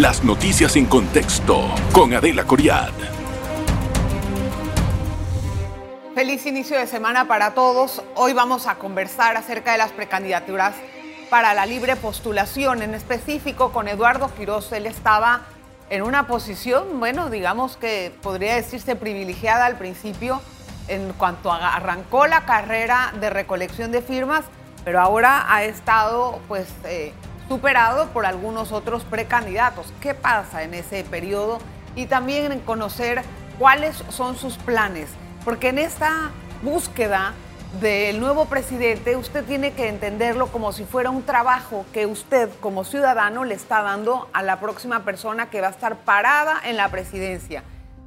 Las noticias en contexto con Adela Coriad. Feliz inicio de semana para todos. Hoy vamos a conversar acerca de las precandidaturas para la libre postulación, en específico con Eduardo Quiroz. Él estaba en una posición, bueno, digamos que podría decirse privilegiada al principio en cuanto arrancó la carrera de recolección de firmas, pero ahora ha estado pues eh, superado por algunos otros precandidatos. ¿Qué pasa en ese periodo? Y también en conocer cuáles son sus planes, porque en esta búsqueda del nuevo presidente, usted tiene que entenderlo como si fuera un trabajo que usted como ciudadano le está dando a la próxima persona que va a estar parada en la presidencia.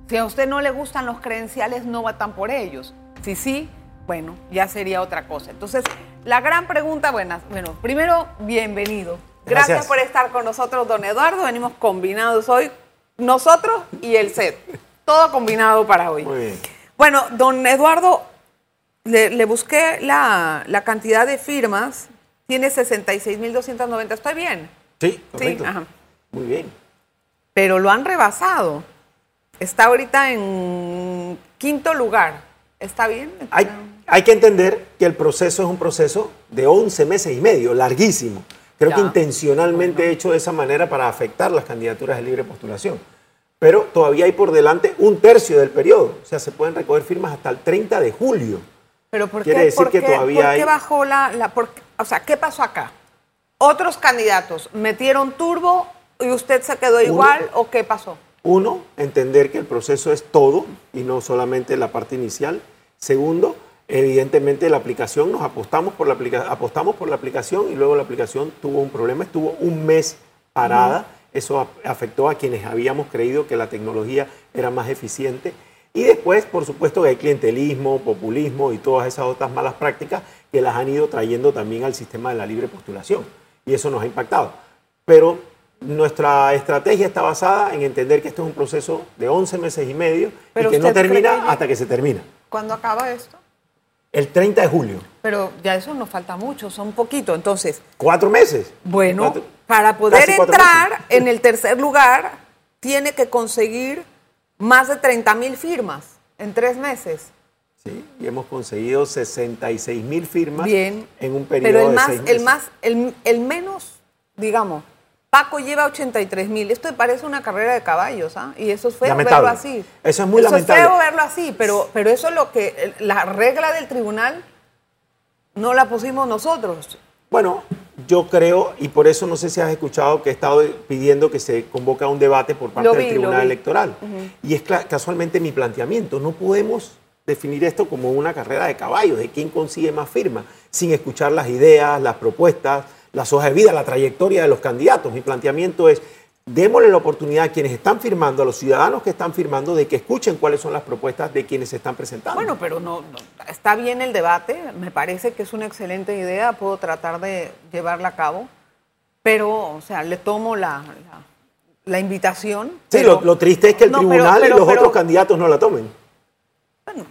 Si a usted no le gustan los credenciales, no votan por ellos. Si sí, bueno, ya sería otra cosa. Entonces, la gran pregunta, bueno, bueno primero, bienvenido. Gracias. Gracias por estar con nosotros, don Eduardo. Venimos combinados hoy, nosotros y el set. Todo combinado para hoy. Muy bien. Bueno, don Eduardo, le, busqué la, cantidad de firmas. Tiene 66.290. ¿Estoy bien? Sí, correcto. Sí, Muy bien. Pero lo han rebasado. Está ahorita en quinto lugar. ¿Está bien? Hay, hay que entender que el proceso es un proceso de 11 meses y medio, larguísimo. Creo que intencionalmente hecho de esa manera para afectar las candidaturas de libre postulación. Pero todavía hay por delante un tercio del periodo. O sea, se pueden recoger firmas hasta el 30 de julio. Pero ¿por Quiere qué, decir que todavía ¿por qué bajó la... la o sea, ¿qué pasó acá? ¿Otros candidatos metieron turbo y usted se quedó igual o qué pasó? Uno, entender que el proceso es todo y no solamente la parte inicial. Segundo, evidentemente la aplicación, nos apostamos por la, apostamos por la aplicación y luego la aplicación tuvo un problema, estuvo un mes parada. Eso afectó a quienes habíamos creído que la tecnología era más eficiente. Y después, por supuesto, que hay clientelismo, populismo y todas esas otras malas prácticas que las han ido trayendo también al sistema de la libre postulación. Y eso nos ha impactado. Pero nuestra estrategia está basada en entender que esto es un proceso de 11 meses y medio y que no termina hasta que se termina. ¿Cuándo acaba esto? El 30 de julio. Pero ya eso nos falta mucho, son poquito, entonces. Cuatro meses. Bueno, para poder entrar en el tercer lugar, tiene que conseguir más de 30 mil firmas en tres meses. Sí, y hemos conseguido 66 mil firmas Bien, en un periodo pero el más, de seis El, más, el, el menos, digamos, Paco lleva 83 mil. Esto parece una carrera de caballos, ¿ah? Y eso es feo verlo así. Eso es muy lamentable. Eso es feo verlo así, pero, pero eso es lo que. La regla del tribunal no la pusimos nosotros. Bueno, yo creo, y por eso no sé si has escuchado que he estado pidiendo que se convoque un debate por parte del Tribunal Electoral. Y es casualmente mi planteamiento. No podemos definir esto como una carrera de caballos, de quién consigue más firmas, sin escuchar las ideas, las propuestas las hojas de vida, la trayectoria de los candidatos. Mi planteamiento es, démosle la oportunidad a quienes están firmando, a los ciudadanos que están firmando, de que escuchen cuáles son las propuestas de quienes se están presentando. Bueno, pero no, está bien el debate, me parece que es una excelente idea, puedo tratar de llevarla a cabo, pero, o sea, le tomo la, la, invitación. Sí, lo, triste es que el tribunal y los otros candidatos no la tomen. Bueno,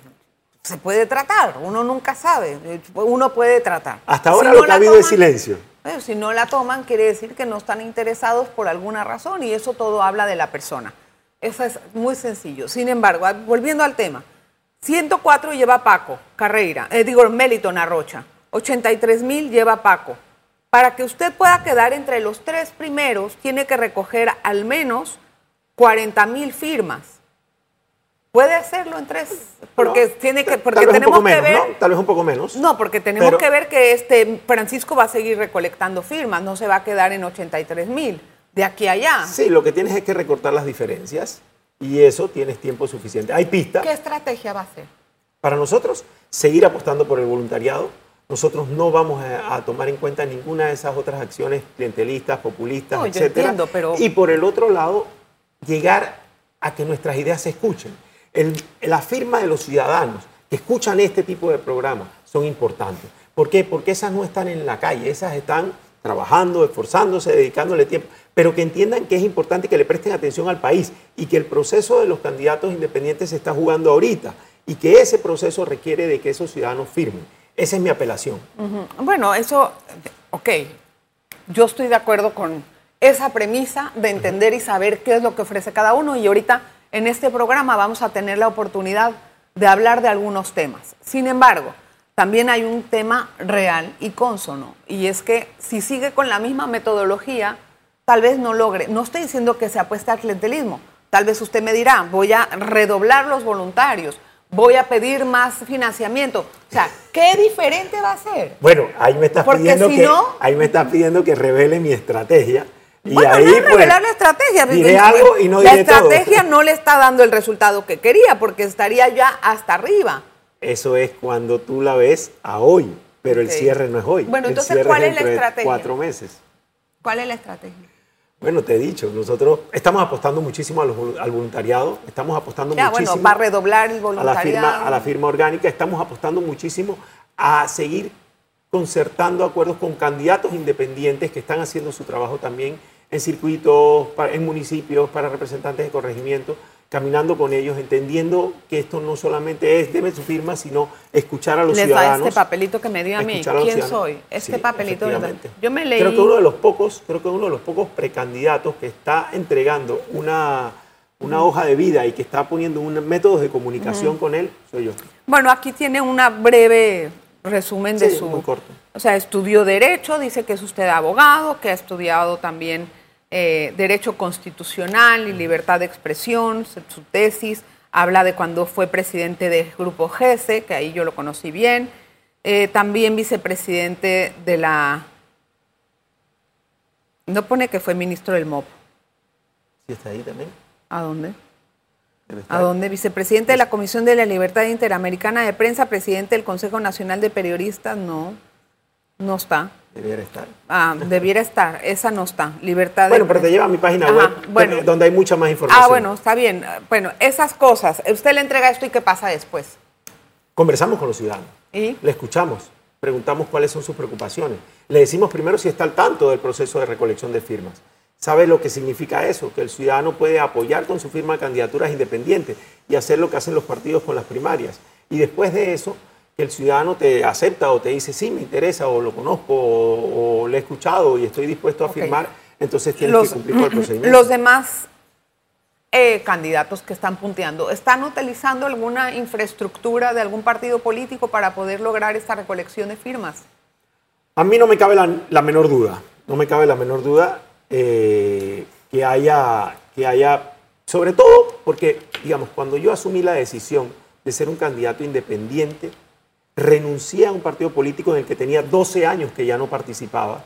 se puede tratar, uno nunca sabe, uno puede tratar. Hasta ahora lo que ha habido es silencio si no la toman, quiere decir que no están interesados por alguna razón y eso todo habla de la persona. Eso es muy sencillo. Sin embargo, volviendo al tema, 104 lleva Paco Carreira, eh, digo Meliton Arrocha, 83 mil lleva Paco. Para que usted pueda quedar entre los tres primeros, tiene que recoger al menos 40 mil firmas. Puede hacerlo en tres, porque tiene que, porque tenemos que menos, ver, ¿no? tal vez un poco menos. No, porque tenemos que ver que este Francisco va a seguir recolectando firmas, no se va a quedar en 83 mil de aquí a allá. Sí, lo que tienes es que recortar las diferencias y eso tienes tiempo suficiente. Hay pista. ¿Qué estrategia va a ser? Para nosotros, seguir apostando por el voluntariado. Nosotros no vamos a, tomar en cuenta ninguna de esas otras acciones clientelistas, populistas, no, etcétera. entiendo, pero... Y por el otro lado, llegar a que nuestras ideas se escuchen la firma de los ciudadanos que escuchan este tipo de programas son importantes. ¿Por qué? Porque esas no están en la calle, esas están trabajando, esforzándose, dedicándole tiempo, pero que entiendan que es importante que le presten atención al país y que el proceso de los candidatos independientes se está jugando ahorita y que ese proceso requiere de que esos ciudadanos firmen. Esa es mi apelación. Bueno, eso, ok, yo estoy de acuerdo con esa premisa de entender y saber qué es lo que ofrece cada uno. Y ahorita en este programa vamos a tener la oportunidad de hablar de algunos temas. Sin embargo, también hay un tema real y consono, y es que si sigue con la misma metodología, tal vez no logre. No estoy diciendo que se apueste al clientelismo. Tal vez usted me dirá, voy a redoblar los voluntarios, voy a pedir más financiamiento. O sea, ¿qué diferente va a ser? Bueno, ahí me estás, pidiendo, que, ahí me estás pidiendo que revele mi estrategia. Y bueno, ahí, no es revelar pues, la estrategia. Diré algo y no La diré estrategia no le está dando el resultado que quería porque estaría ya hasta arriba. Eso es cuando tú la ves a hoy, pero el cierre no es hoy. Bueno, entonces, ¿cuál es la estrategia? Cuatro meses. ¿Cuál es la estrategia? Bueno, te he dicho, nosotros estamos apostando muchísimo al voluntariado, estamos apostando ya, muchísimo. Bueno, para redoblar el voluntariado. A la, firma, a la firma orgánica, estamos apostando muchísimo a seguir concertando acuerdos con candidatos independientes que están haciendo su trabajo también en circuitos, en municipios, para representantes de corregimiento, caminando con ellos, entendiendo que esto no solamente es debe su firma, sino escuchar a los Les ciudadanos. Da este papelito que me dio a mí. ¿Quién soy? Este papelito. Yo me leí. Creo que uno de los pocos, creo que uno de los pocos precandidatos que está entregando una una hoja de vida y que está poniendo un métodos de comunicación con él, soy yo. Bueno, aquí tiene una breve resumen de su. Muy corto. O sea, estudió Derecho, dice que es usted abogado, que ha estudiado también eh, Derecho Constitucional y Libertad de Expresión, su tesis habla de cuando fue presidente del Grupo GESE, que ahí yo lo conocí bien, eh, también vicepresidente de la... No pone que fue ministro del MOP. Sí, está ahí también. ¿A dónde? ¿A dónde? Vicepresidente de la Comisión de la Libertad Interamericana de Prensa, presidente del Consejo Nacional de Periodistas, no, no está. Debiera estar. Ah, debiera estar. Esa no está. Libertad Bueno, pero te lleva a mi página web, donde hay mucha más información. Ah, bueno, está bien. Bueno, esas cosas. Usted le entrega esto y ¿qué pasa después? Conversamos con los ciudadanos. ¿Y? Le escuchamos. Preguntamos cuáles son sus preocupaciones. Le decimos primero si está al tanto del proceso de recolección de firmas. ¿Sabe lo que significa eso? Que el ciudadano puede apoyar con su firma candidaturas independientes y hacer lo que hacen los partidos con las primarias. Y después de eso, el ciudadano te acepta o te dice, sí, me interesa o lo conozco o, lo he escuchado y estoy dispuesto a firmar, entonces tienes que cumplir con el procedimiento. Los demás eh, candidatos que están punteando, ¿están utilizando alguna infraestructura de algún partido político para poder lograr esta recolección de firmas? A mí no me cabe la, menor duda, no me cabe la menor duda eh, que, haya, que haya, sobre todo porque, digamos, cuando yo asumí la decisión de ser un candidato independiente, renuncié a un partido político en el que tenía 12 años que ya no participaba.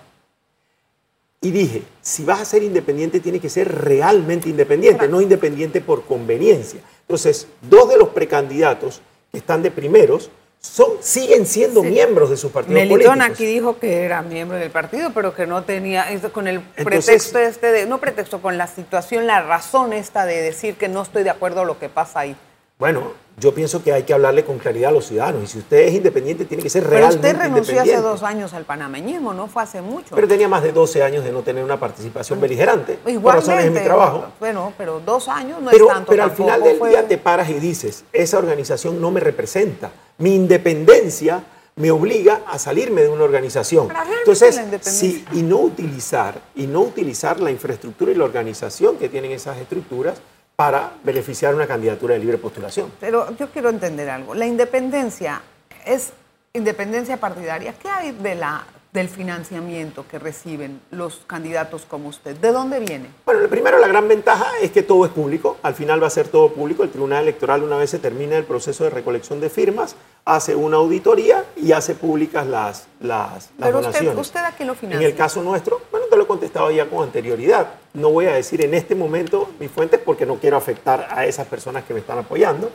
Y dije, si vas a ser independiente, tiene que ser realmente independiente, no independiente por conveniencia. Entonces, dos de los precandidatos que están de primeros son, siguen siendo miembros de sus partidos Melitón aquí dijo que era miembro del partido, pero que no tenía, con el pretexto este de, no pretexto, con la situación, la razón esta de decir que no estoy de acuerdo a lo que pasa ahí. Bueno, yo pienso que hay que hablarle con claridad a los ciudadanos. Y si usted es independiente, tiene que ser realmente Pero usted renunció hace dos años al panameñismo, no fue hace mucho. Pero tenía más de 12 años de no tener una participación beligerante. Igualmente, por razones de mi trabajo. Bueno, pero dos años no es tanto. Pero al final del día te paras y dices, esa organización no me representa. Mi independencia me obliga a salirme de una organización. Entonces, sí, y no utilizar, y no utilizar la infraestructura y la organización que tienen esas estructuras para beneficiar una candidatura de libre postulación. Pero yo quiero entender algo. La independencia es independencia partidaria. ¿Qué hay de la, del financiamiento que reciben los candidatos como usted? ¿De dónde viene? Bueno, primero la gran ventaja es que todo es público. Al final va a ser todo público. El Tribunal Electoral, una vez se termina el proceso de recolección de firmas, hace una auditoría y hace públicas las, las, las Pero donaciones. Usted, ¿Usted a qué lo financia? En el caso nuestro, bueno, te lo he contestado ya con anterioridad. No voy a decir en este momento mis fuentes porque no quiero afectar a esas personas que me están apoyando,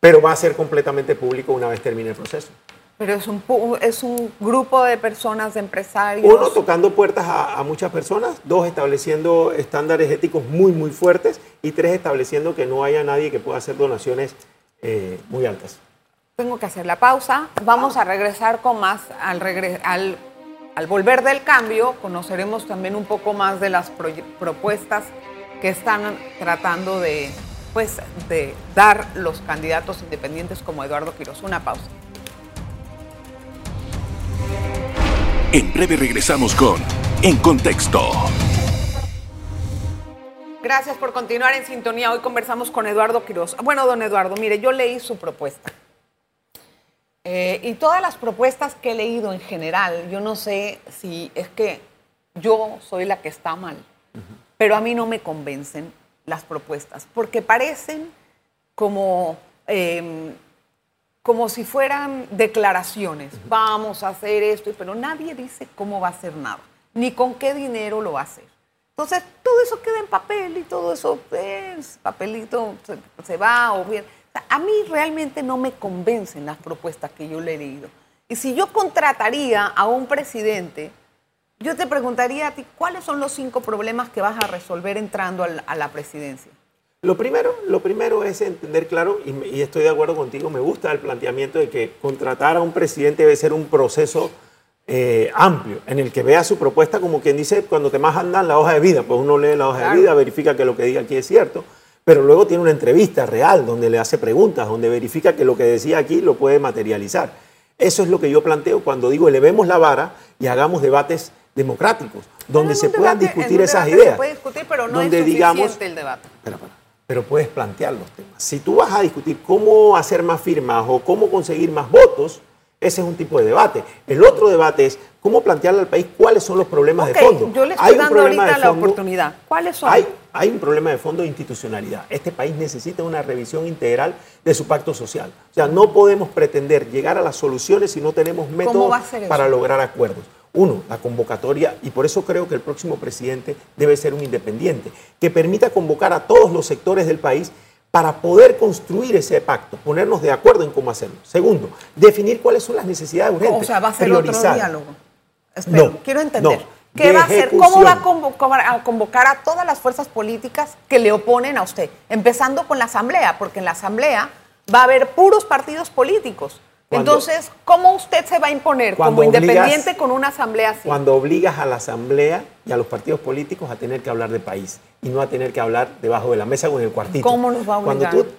pero va a ser completamente público una vez termine el proceso. Pero es un, es un grupo de personas, de empresarios. Uno, tocando puertas a, a, muchas personas. Dos, estableciendo estándares éticos muy, muy fuertes. Y tres, estableciendo que no haya nadie que pueda hacer donaciones eh, muy altas. Tengo que hacer la pausa. Vamos a regresar con más al, al, al volver del cambio. Conoceremos también un poco más de las propuestas que están tratando de, pues, de dar los candidatos independientes como Eduardo Quiroz. Una pausa. En breve regresamos con En Contexto. Gracias por continuar en sintonía. Hoy conversamos con Eduardo Quiroz. Bueno, don Eduardo, mire, yo leí su propuesta. Eh, y todas las propuestas que he leído en general, yo no sé si es que yo soy la que está mal, pero a mí no me convencen las propuestas, porque parecen como, em, como si fueran declaraciones. Vamos a hacer esto, pero nadie dice cómo va a hacer nada, ni con qué dinero lo va a hacer. Entonces, todo eso queda en papel y todo eso, es papelito se, va o bien. a mí realmente no me convencen las propuestas que yo le he leído. Y si yo contrataría a un presidente, yo te preguntaría a ti, ¿cuáles son los cinco problemas que vas a resolver entrando a la, presidencia? Lo primero, lo primero es entender claro, y, y, estoy de acuerdo contigo, me gusta el planteamiento de que contratar a un presidente debe ser un proceso eh, amplio, en el que vea su propuesta como quien dice, cuando te más andan la hoja de vida, pues uno lee la hoja de vida, verifica que lo que diga aquí es cierto, pero luego tiene una entrevista real donde le hace preguntas, donde verifica que lo que decía aquí lo puede materializar. Eso es lo que yo planteo cuando digo elevemos la vara y hagamos debates democráticos, donde se puedan discutir esas ideas. Se puede discutir, pero no donde es digamos, el debate. Pero puedes plantear los temas. Si tú vas a discutir cómo hacer más firmas o cómo conseguir más votos, ese es un tipo de debate. El otro debate es cómo plantearle al país cuáles son los problemas de fondo. Yo le estoy dando ahorita la oportunidad. ¿Cuáles son? Hay, hay un problema de fondo de institucionalidad. Este país necesita una revisión integral de su pacto social. O sea, no podemos pretender llegar a las soluciones si no tenemos métodos para lograr acuerdos. Uno, la convocatoria, y por eso creo que el próximo presidente debe ser un independiente, que permita convocar a todos los sectores del país para poder construir ese pacto, ponernos de acuerdo en cómo hacerlo. Segundo, definir cuáles son las necesidades urgentes. O sea, va a ser otro diálogo. no, quiero entender. ¿Qué va a hacer? ¿Cómo va a convocar, a convocar a todas las fuerzas políticas que le oponen a usted? Empezando con la Asamblea, porque en la Asamblea va a haber puros partidos políticos. Entonces, ¿cómo usted se va a imponer como independiente con una asamblea así? Cuando obligas a la asamblea y a los partidos políticos a tener que hablar de país y no a tener que hablar debajo de la mesa o en el cuartito. ¿Cómo nos va a obligar? Cuando tú,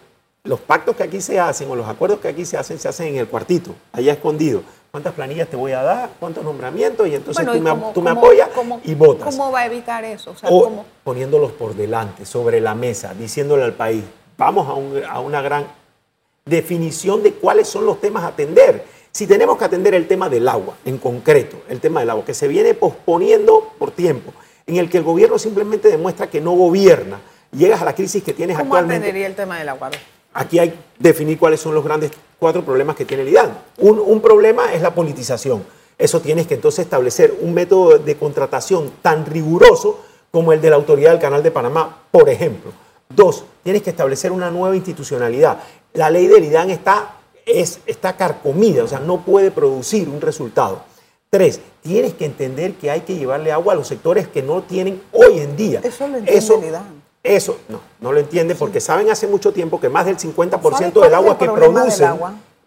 los pactos que aquí se hacen o los acuerdos que aquí se hacen, se hacen en el cuartito, allá escondido. ¿Cuántas planillas te voy a dar? ¿Cuántos nombramientos? Y entonces tú, me, apoyas y votas. ¿Cómo va a evitar eso? O, poniéndolos por delante, sobre la mesa, diciéndole al país, vamos a, a una gran definición de cuáles son los temas a atender. Si tenemos que atender el tema del agua, en concreto, el tema del agua, que se viene posponiendo por tiempo, en el que el gobierno simplemente demuestra que no gobierna, llegas a la crisis que tienes actualmente. ¿Cómo atendería el tema del agua? Aquí hay que definir cuáles son los grandes cuatro problemas que tiene el IDAN. Un, un problema es la politización. Eso tienes que entonces establecer un método de contratación tan riguroso como el de la Autoridad del Canal de Panamá, por ejemplo. Dos, tienes que establecer una nueva institucionalidad la ley del IDAN está, es, está carcomida, o sea, no puede producir un resultado. Tres, tienes que entender que hay que llevarle agua a los sectores que no tienen hoy en día. Eso lo entiende el IDAN. Eso, no, no lo entiende porque saben hace mucho tiempo que más del 50% del agua que produce,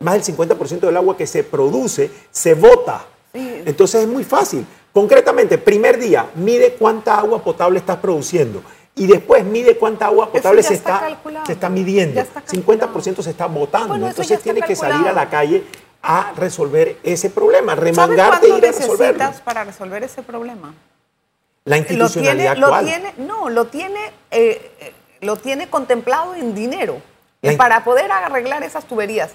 más del 50% del agua que se produce, se bota. Entonces es muy fácil. Concretamente, primer día, mide cuánta agua potable estás produciendo y después mide cuánta agua potable se está, se está midiendo. 50% se está botando. Entonces tiene que salir a la calle a resolver ese problema, remangarte y ir a resolverlo. para resolver ese problema? La institucionalidad lo tiene, no, lo tiene, eh, eh, lo tiene contemplado en dinero para poder arreglar esas tuberías.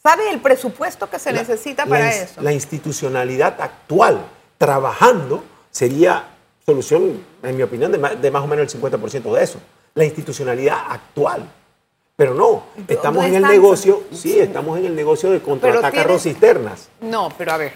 ¿Sabe el presupuesto que se necesita para eso? La institucionalidad actual, trabajando, sería solución, en mi opinión, de más, o menos el 50% de eso. La institucionalidad actual. Pero no, estamos en el negocio, sí, estamos en el negocio de contratar carros cisternas. No, pero a ver,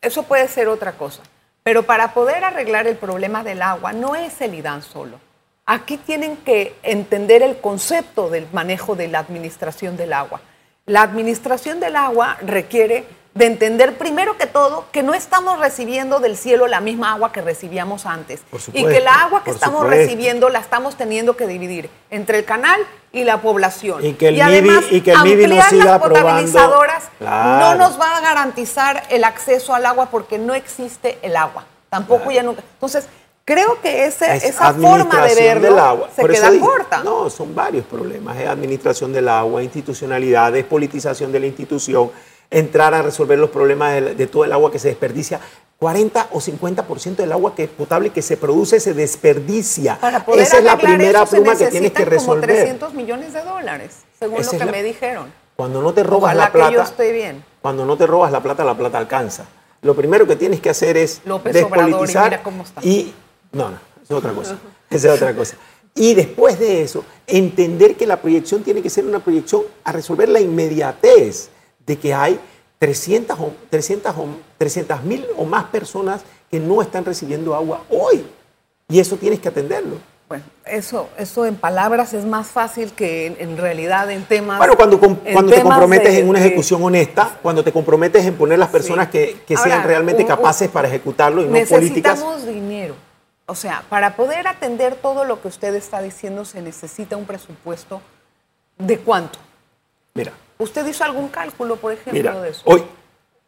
eso puede ser otra cosa. Pero para poder arreglar el problema del agua no es el IDAN solo. Aquí tienen que entender el concepto del manejo de la administración del agua. La administración del agua requiere de entender primero que todo que no estamos recibiendo del cielo la misma agua que recibíamos antes y que la agua que estamos recibiendo la estamos teniendo que dividir entre el canal y la población. Y que el además, y que el ampliar no siga las potabilizadoras no nos va a garantizar el acceso al agua porque no existe el agua. Tampoco ya nunca. Entonces, creo que ese, esa forma de verlo del agua. se queda corta. No, son varios problemas. Es administración del agua, institucionalidad, despolitización de la institución entrar a resolver los problemas de, todo el agua que se desperdicia. 40 o 50% del agua que es potable que se produce se desperdicia. Para poder Esa es la primera eso se pluma que tienes que necesitan como resolver. 300 millones de dólares, según Esa lo que la- me dijeron. Cuando no te robas Ojalá la plata, que yo esté bien. cuando no te robas la plata, la plata alcanza. Lo primero que tienes que hacer es López Obrador, y despolitizar mira cómo está. y no, no, es otra cosa. Esa es otra cosa. Y después de eso, entender que la proyección tiene que ser una proyección a resolver la inmediatez de que hay 300 o 300 o 300 mil o más personas que no están recibiendo agua hoy. Y eso tienes que atenderlo. Bueno, eso, eso en palabras es más fácil que en, en realidad en temas. Bueno, cuando, com- cuando te comprometes de- en una de- ejecución honesta, cuando te comprometes en poner las personas que, que sean realmente un- un- capaces para ejecutarlo y no políticas. Necesitamos dinero. O sea, para poder atender todo lo que usted está diciendo se necesita un presupuesto de cuánto. Mira, ¿Usted hizo algún cálculo, por ejemplo, mira, de eso? hoy,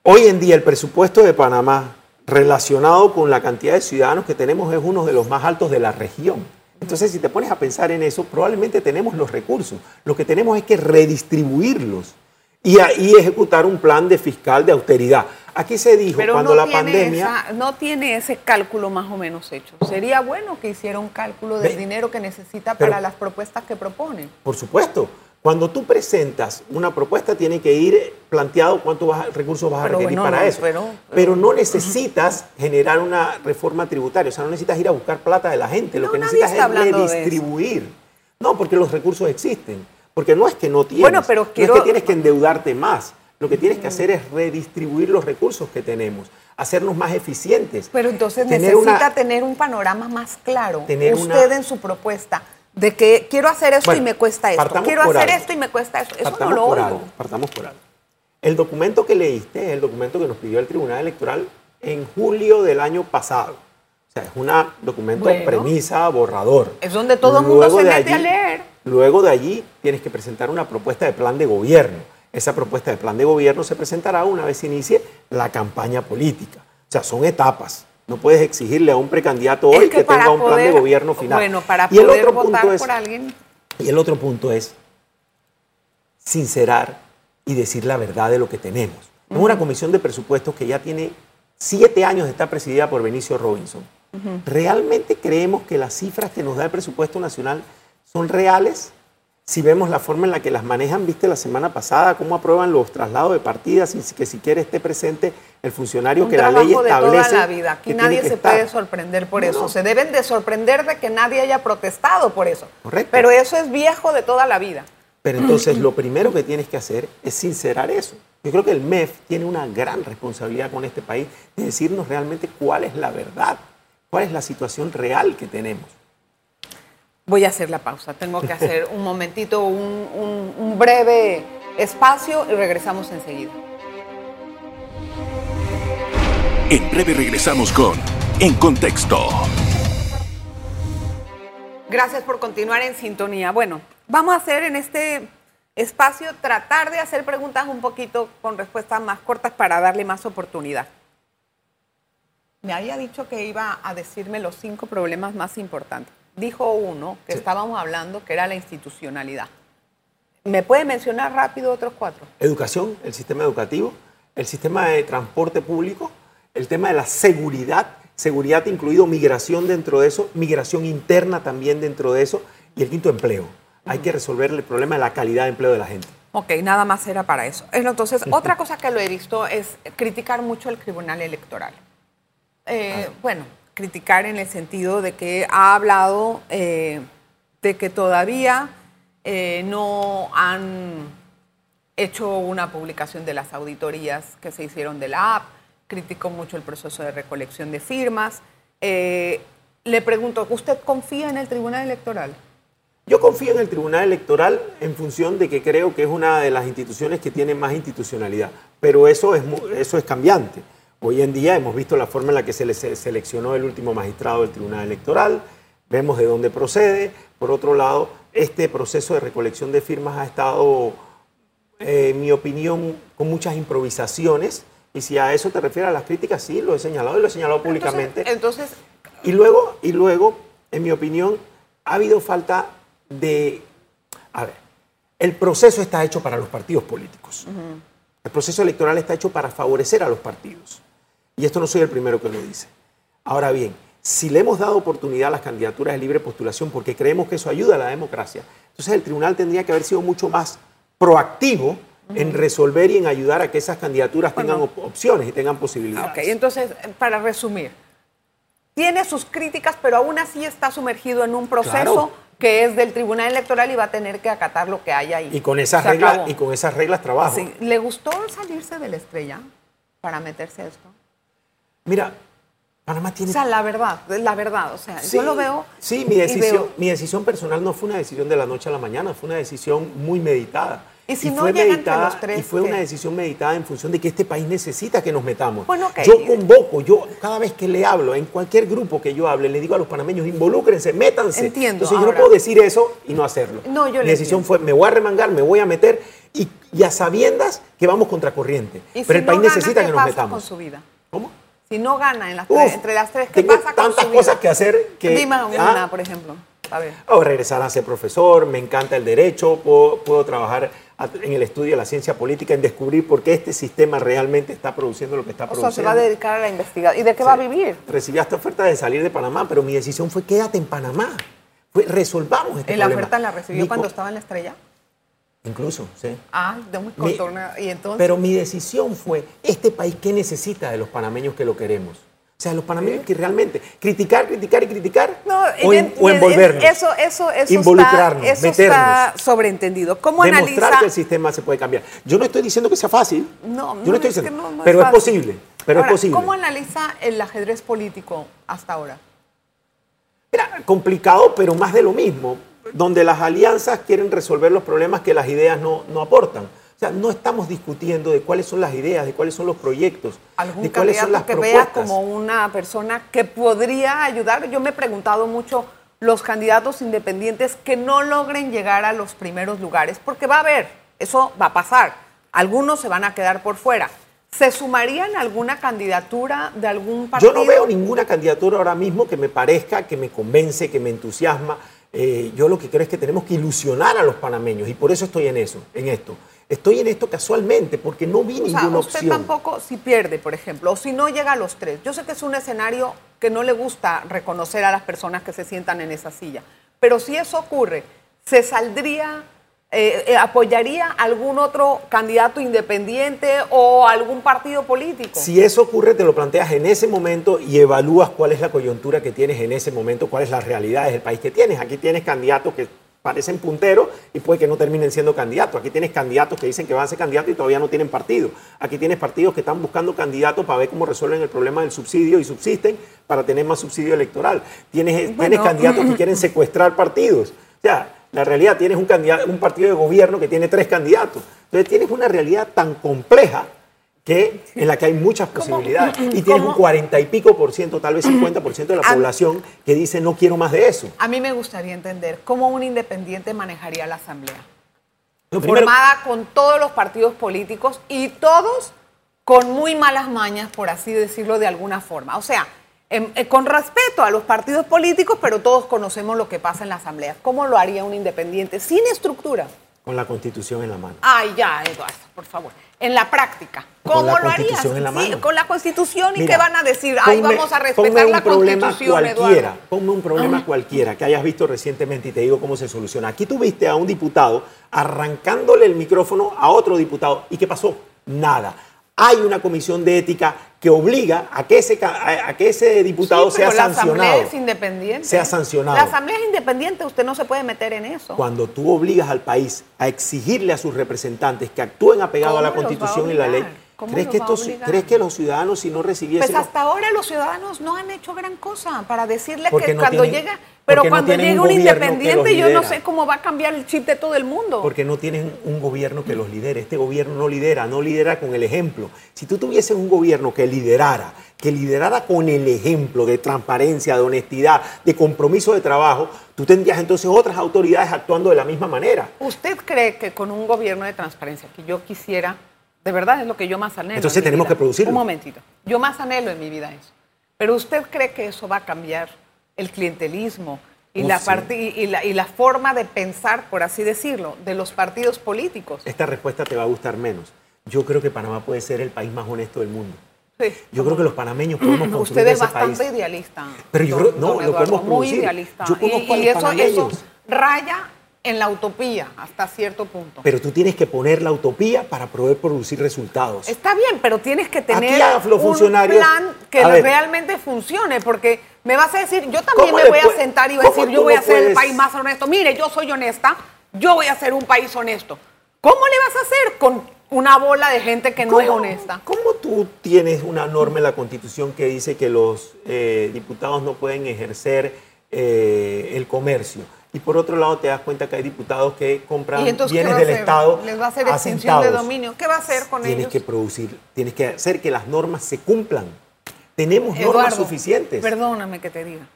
hoy en día el presupuesto de Panamá relacionado con la cantidad de ciudadanos que tenemos es uno de los más altos de la región. Entonces, si te pones a pensar en eso, probablemente tenemos los recursos. Lo que tenemos es que redistribuirlos y, a- y ejecutar un plan de fiscal de austeridad. Aquí se dijo Pero cuando no, la pandemia... esa- no tiene ese cálculo más o menos hecho. Sería bueno que hiciera un cálculo del Ve- dinero que necesita pero- para las propuestas que propone. Por supuesto. Cuando tú presentas una propuesta, tiene que ir planteado cuántos recursos vas a requerir bueno, para no, eso. pero- Pero, no necesitas generar una reforma tributaria, o sea, no necesitas ir a buscar plata de la gente, lo No, que necesitas es redistribuir. No, porque los recursos existen. Porque no es que no tienes, Bueno, pero no quiero- es que tienes que endeudarte más. Lo que tienes que hacer es redistribuir los recursos que tenemos, hacernos más eficientes. Pero entonces Tener necesita una- tener un panorama más claro. Tener usted una- en su propuesta de que quiero hacer esto Bueno, y me cuesta esto. Quiero hacer algo. esto y me cuesta esto. Eso partamos no lo por oigo. algo, partamos por algo. El documento que leíste es el documento que nos pidió el Tribunal Electoral en julio del año pasado. O sea, es un documento Bueno. premisa, borrador. Es donde todo el mundo se mete a leer. Luego de allí tienes que presentar una propuesta de plan de gobierno. Esa propuesta de plan de gobierno se presentará una vez inicie la campaña política. O sea, son etapas. No puedes exigirle a un precandidato Es hoy que, tenga un plan de gobierno final. Bueno, para y el poder otro votar punto es, por alguien. y el otro punto es sincerar y decir la verdad de lo que tenemos. Es una comisión de presupuestos que ya tiene siete años de estar presidida por Benicio Robinson. ¿Realmente creemos que las cifras que nos da el presupuesto nacional son reales? Si vemos la forma en la que las manejan, viste la semana pasada, cómo aprueban los traslados de partidas y que siquiera esté presente el funcionario Un que la ley trabajo de establece. toda la vida. Aquí nadie se estar. puede sorprender por No, eso. no. Se deben de sorprender de que nadie haya protestado por eso. Correcto. Pero eso es viejo de toda la vida. Pero entonces lo primero que tienes que hacer es sincerar eso. Yo creo que el MEF tiene una gran responsabilidad con este país de decirnos realmente cuál es la verdad, cuál es la situación real que tenemos. Voy a hacer la pausa. Tengo que hacer un momentito, un, un- un breve espacio y regresamos enseguida. En breve regresamos con En Contexto. Gracias por continuar en sintonía. Bueno, vamos a hacer en este espacio tratar de hacer preguntas un poquito con respuestas más cortas para darle más oportunidad. Me había dicho que iba a decirme los cinco problemas más importantes. Dijo uno que Sí. estábamos hablando que era la institucionalidad. ¿Me puede mencionar rápido otros cuatro? Educación, el sistema educativo, el sistema de transporte público, el tema de la seguridad, seguridad incluido migración dentro de eso, migración interna también dentro de eso, y el quinto, empleo. Hay que resolver el problema de la calidad de empleo de la gente. Ok, nada más era para eso. Entonces, otra cosa que lo he visto es criticar mucho el Tribunal Electoral. Eh, Bueno, criticar en el sentido de que ha hablado eh, de que todavía eh, no han hecho una publicación de las auditorías que se hicieron de la app, criticó mucho el proceso de recolección de firmas. Eh, le pregunto, ¿usted confía en el Tribunal Electoral? Yo confío en el Tribunal Electoral en función de que creo que es una de las instituciones que tiene más institucionalidad, pero eso es, eso es cambiante. Hoy en día hemos visto la forma en la que se le se- seleccionó el último magistrado del Tribunal Electoral, vemos de dónde procede. Por otro lado, este proceso de recolección de firmas ha estado, eh, en mi opinión, con muchas improvisaciones. Y si a eso te refieres a las críticas, sí, lo he señalado y lo he señalado públicamente. Entonces, Y luego, y luego, en mi opinión, ha habido falta de... A ver, el proceso está hecho para los partidos políticos. El proceso electoral está hecho para favorecer a los partidos. Y esto no soy el primero que lo dice. Ahora bien, si le hemos dado oportunidad a las candidaturas de libre postulación porque creemos que eso ayuda a la democracia, entonces el tribunal tendría que haber sido mucho más proactivo en resolver y en ayudar a que esas candidaturas tengan op- opciones y tengan posibilidades. Ok, entonces, para resumir, tiene sus críticas, pero aún así está sumergido en un proceso Claro. que es del Tribunal Electoral y va a tener que acatar lo que haya ahí. Y con esas Se reglas acabó. y con esas reglas trabajo. Sí. ¿Le gustó salirse de la estrella para meterse a esto? Mira, Panamá O tiene sea, la verdad, la verdad, o sea, Sí, yo lo veo. Sí, mi y decisión, veo- mi decisión personal no fue una decisión de la noche a la mañana, fue una decisión muy meditada. Y si no fue llega entre meditada, los tres, y fue ¿qué? una decisión meditada en función de que este país necesita que nos metamos. Bueno, ok. Yo convoco, yo cada vez que le hablo, en cualquier grupo que yo hable, le digo a los panameños, involúcrense, métanse. Entiendo, Entonces yo no puedo decir eso y no hacerlo. No, yo le Mi decisión entiendo. fue, me voy a remangar, me voy a meter y, y a sabiendas que vamos contracorriente. Pero si el no país gana, necesita ¿qué que nos pasa metamos. con su vida? ¿Cómo? Si no gana en las Uf, tres- entre las tres, ¿qué tengo pasa con tantas su vida? cosas que hacer que... Dime una, Ah, por ejemplo. A ver. o regresar a ser profesor, me encanta el derecho, puedo, puedo trabajar en el estudio de la ciencia política, en descubrir por qué este sistema realmente está produciendo lo que está O sea, produciendo. se va a dedicar a la investigación. ¿Y de qué va a vivir? Recibí esta oferta de salir de Panamá, pero mi decisión fue quédate en Panamá. Resolvamos este ¿Y la problema. oferta la recibió Mi cuando estaba en la estrella? Incluso, sí. Ah, de muy contorno. Y entonces. Pero mi decisión fue, este país, ¿qué necesita de los panameños que lo queremos? O sea, los panameños que realmente, criticar, criticar y criticar, No, o, en- o envolvernos. Eso, eso, eso Involucrarnos, está, eso meternos. está sobreentendido. ¿Cómo demostrar analiza? que el sistema se puede cambiar. Yo no estoy diciendo que sea fácil. No, yo no estoy es que diciendo, no- no pero es, posible. Pero Ahora, es posible. ¿Cómo analiza el ajedrez político hasta ahora? Mira, complicado, pero más de lo mismo, donde las alianzas quieren resolver los problemas que las ideas no, no aportan. O sea, no estamos discutiendo de cuáles son las ideas, de cuáles son los proyectos, ¿Algún de cuáles son las que vea propuestas. como una persona que podría ayudar? Yo me he preguntado mucho los candidatos independientes que no logren llegar a los primeros lugares, porque va a haber, eso va a pasar. Algunos se van a quedar por fuera. ¿Se sumarían alguna candidatura de algún partido? Yo no veo ninguna candidatura ahora mismo que me parezca, que me convence, que me entusiasma. Eh, yo lo que creo es que tenemos que ilusionar a los panameños y por eso estoy en eso, en esto. Estoy en esto casualmente porque no vi O sea, ninguna usted opción. tampoco, si pierde, por ejemplo, o si no llega a los tres. Yo sé que es un escenario que no le gusta reconocer a las personas que se sientan en esa silla, pero si eso ocurre, ¿se saldría, eh, eh, apoyaría algún otro candidato independiente o algún partido político? Si eso ocurre, te lo planteas en ese momento y evalúas cuál es la coyuntura que tienes en ese momento, cuál es la realidad del país que tienes. Aquí tienes candidatos que parecen punteros y puede que no terminen siendo candidatos. Aquí tienes candidatos que dicen que van a ser candidatos y todavía no tienen partido. Aquí tienes partidos que están buscando candidatos para ver cómo resuelven el problema del subsidio y subsisten para tener más subsidio electoral. Tienes, tienes candidatos que quieren secuestrar partidos. O sea, la realidad, tienes un, candidato, un partido de gobierno que tiene tres candidatos. Entonces tienes una realidad tan compleja que, en la que hay muchas posibilidades. Y tienes un? 40 y pico por ciento, tal vez 50 por ciento de la Ah. población que dice no quiero más de eso. A mí me gustaría entender cómo un independiente manejaría la asamblea. Primero- formada con todos los partidos políticos y todos con muy malas mañas, por así decirlo de alguna forma. O sea, em, eh, con respeto a los partidos políticos, pero todos conocemos lo que pasa en la asamblea. ¿Cómo lo haría un independiente sin estructura? Con la constitución en la mano. Ay, ya, Eduardo, por favor. En la práctica, Con ¿cómo la lo harías? Constitución en la Sí, mano. con la constitución y Mira, qué van a decir. Ay, ponme- vamos a respetar un la problema constitución, cualquiera, Eduardo. Ponme un problema cualquiera que hayas visto recientemente y te digo cómo se soluciona. Aquí tuviste a un diputado arrancándole el micrófono a otro diputado. ¿Y qué pasó? Nada. Hay una comisión de ética que obliga a que ese, a a que ese diputado Sí, sea pero La sancionado. asamblea es independiente. Sea sancionado. La asamblea es independiente, usted no se puede meter en eso. Cuando tú obligas al país a exigirle a sus representantes que actúen apegados a la ¿Cómo los va a Constitución y la ley, ¿crees que, estos? ¿crees que los ciudadanos si no recibiesen... Pues hasta ahora los ciudadanos no han hecho gran cosa para decirle Porque que no cuando tienen- llega, pero porque no cuando tienen llega un independiente, yo no sé cómo va a cambiar el chip de todo el mundo. Porque no tienen un gobierno que los lidere. Este gobierno no lidera, no lidera con el ejemplo. Si tú tuvieses un gobierno que liderara, que liderara con el ejemplo de transparencia, de honestidad, de compromiso de trabajo, tú tendrías entonces otras autoridades actuando de la misma manera. ¿Usted cree que con un gobierno de transparencia que yo quisiera, de verdad es lo que yo más anhelo? Entonces en tenemos vida? que producirlo. Un momentito. Yo más anhelo en mi vida eso. Pero ¿usted cree que eso va a cambiar el clientelismo y, Uf, la, sí. y, la, y la forma de pensar, por así decirlo, de los partidos políticos? Esta respuesta te va a gustar menos. Yo creo que Panamá puede ser el país más honesto del mundo. Yo creo que los panameños podemos construir Usted es ese bastante país. idealista. Pero yo don- creo- no, don lo Eduardo, podemos Muy producir. idealista. Yo conozco y, a y los eso, raya en la utopía hasta cierto punto. Pero tú tienes que poner la utopía para poder producir resultados. Está bien, pero tienes que tener un plan que ver. realmente funcione, porque me vas a decir, yo también ¿Cómo me voy a sentar y voy a decir, yo voy no a ser el país más honesto. Mire, yo soy honesta, yo voy a ser un país honesto. ¿Cómo le vas a hacer con una bola de gente que no es ¿Cómo- honesta? ¿Cómo tú tienes una norma en la Constitución que dice que los eh, diputados no pueden ejercer eh, el comercio? Y por otro lado te das cuenta que hay diputados que compran ¿Y entonces qué bienes del? Estado ¿Les va a hacer extinción de dominio? ¿Qué va a hacer con Tienes ellos? que producir, tienes que hacer que las normas se cumplan. Tenemos normas suficientes. Perdóname que te diga.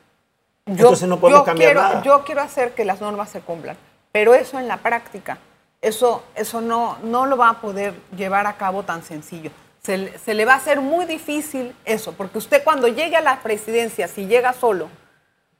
Entonces no podemos cambiar quiero, nada. Yo quiero hacer que las normas se cumplan, pero eso en la práctica, eso, eso no, no lo va a poder llevar a cabo tan sencillo. Se, le- se le va a hacer muy difícil eso, porque usted cuando llegue a la presidencia, si llega solo,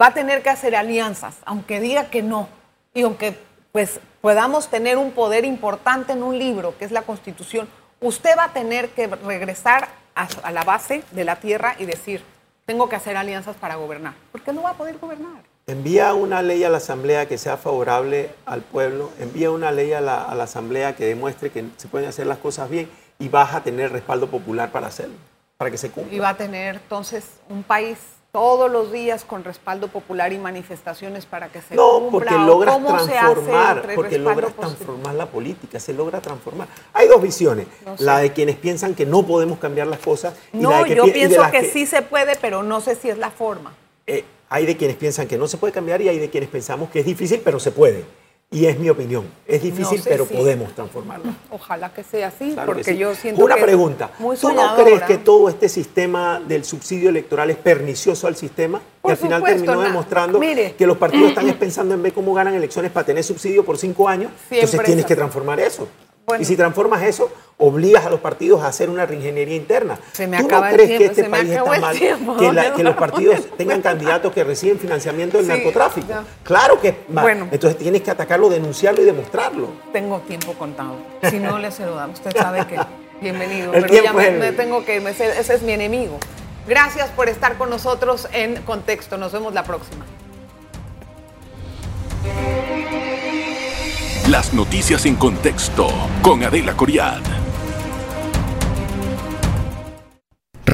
va a tener que hacer alianzas, aunque diga que no, y aunque pues podamos tener un poder importante en un libro, que es la Constitución, usted va a tener que regresar a, la base de la tierra y decir, tengo que hacer alianzas para gobernar, porque no va a poder gobernar. Envía una ley a la Asamblea que sea favorable al pueblo, envía una ley a la, a la Asamblea que demuestre que se pueden hacer las cosas bien y vas a tener respaldo popular para hacerlo, para que se cumpla. Y va a tener entonces un país todos los días con respaldo popular y manifestaciones para que se No, cumpla. porque ¿O logras cómo se hace transformar, porque logras transformar la política, se logra transformar. Hay dos visiones, No sé. la de quienes piensan que no podemos cambiar las cosas y la No, de que yo pi- y de pienso las que, sí se puede, pero no sé si es la forma. eh, hay de quienes piensan que no se puede cambiar y hay de quienes pensamos que es difícil, pero se puede. Y es mi opinión, es difícil, No sé pero si- podemos transformarla. Ojalá que sea así, Claro porque sí. yo siento Una que es pregunta. muy ¿Tú no crees que todo este sistema del subsidio electoral es pernicioso al sistema? Por que al final supuesto, terminó demostrando mire. que los partidos están pensando en ver cómo ganan elecciones para tener subsidio por cinco años. Entonces tienes es que transformar eso. Bueno. Y si transformas eso, obligas a los partidos a hacer una reingeniería interna. Se me ¿Tú acaba no el crees tiempo, que este se país está mal? tiempo, que, la- don que los partidos tengan candidatos que reciben financiamiento del Sí, narcotráfico. ya. Claro que es mal. Bueno. Entonces tienes que atacarlo, denunciarlo y demostrarlo. Tengo tiempo contado. Si no le cedo, usted sabe que bienvenido. El pero ya tiempo me, tengo que irme, ese es mi enemigo. Gracias por estar con nosotros en Contexto. Nos vemos la próxima. Las noticias en contexto con Adela Coriad.